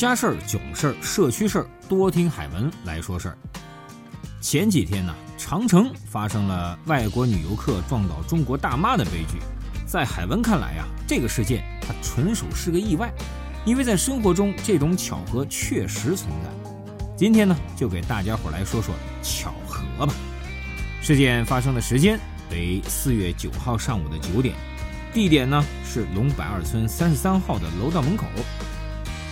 家事儿、囧事儿、社区事儿，多听海文来说事儿。前几天呢，长城发生了外国女游客撞倒中国大妈的悲剧。在海文看来呀，这个事件它纯属是个意外，因为在生活中这种巧合确实存在。今天呢，就给大家伙来说说巧合吧。事件发生的时间为四月九号上午的九点，地点呢是龙柏二村三十三号的楼道门口。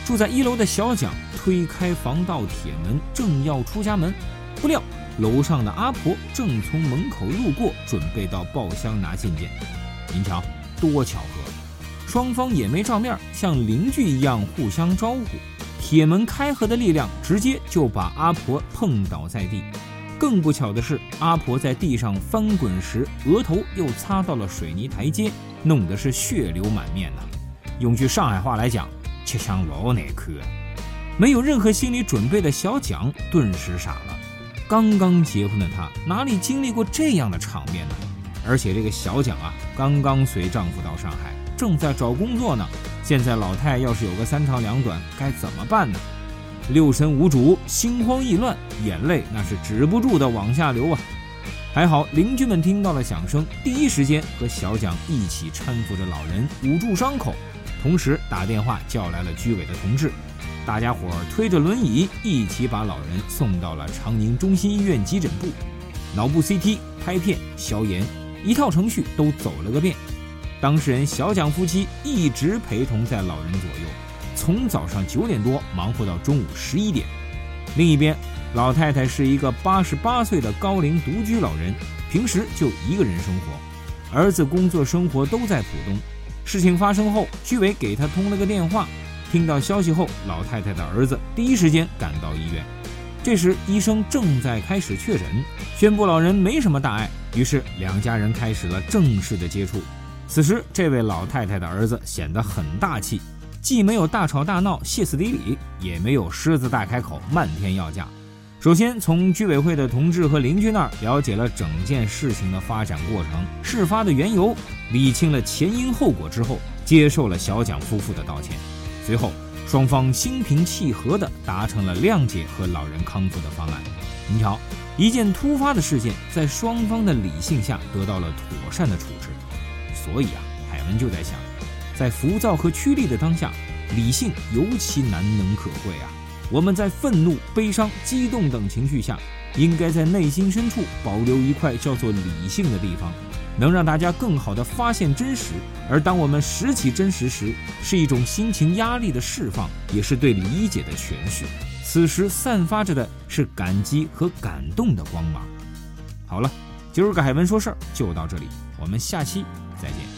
住在一楼的小蒋推开防盗铁门，正要出家门，不料楼上的阿婆正从门口路过，准备到报箱拿信件。您瞧，多巧合！双方也没照面，像邻居一样互相招呼。铁门开合的力量直接就把阿婆碰倒在地。更不巧的是，阿婆在地上翻滚时，额头又擦到了水泥台阶，弄得是血流满面呐。用句上海话来讲。却像老奶壳，没有任何心理准备的小蒋顿时傻了。刚刚结婚的他哪里经历过这样的场面呢？而且这个小蒋啊，刚刚随丈夫到上海，正在找工作呢。现在老太要是有个三长两短，该怎么办呢？六神无主，心慌意乱，眼泪那是止不住的往下流啊！还好邻居们听到了响声，第一时间和小蒋一起搀扶着老人，捂住伤口。同时打电话叫来了居委的同志，大家伙推着轮椅一起把老人送到了长宁中心医院急诊部，脑部 CT、拍片、消炎，一套程序都走了个遍。当事人小蒋夫妻一直陪同在老人左右，从早上九点多忙活到中午十一点。另一边，老太太是一个八十八岁的高龄独居老人，平时就一个人生活，儿子工作生活都在浦东。事情发生后，居委给他通了个电话。听到消息后，老太太的儿子第一时间赶到医院。这时，医生正在开始确诊，宣布老人没什么大碍。于是，两家人开始了正式的接触。此时，这位老太太的儿子显得很大气，既没有大吵大闹、歇斯底里，也没有狮子大开口、漫天要价。首先，从居委会的同志和邻居那儿了解了整件事情的发展过程、事发的缘由，理清了前因后果之后，接受了小蒋夫妇的道歉。随后，双方心平气和地达成了谅解和老人康复的方案。你瞧，一件突发的事件，在双方的理性下得到了妥善的处置。所以啊，海文就在想，在浮躁和趋利的当下，理性尤其难能可贵啊。我们在愤怒、悲伤、激动等情绪下，应该在内心深处保留一块叫做理性的地方，能让大家更好地发现真实。而当我们拾起真实时，是一种心情压力的释放，也是对理解的诠释。此时散发着的是感激和感动的光芒。好了，今儿个海文说事儿就到这里，我们下期再见。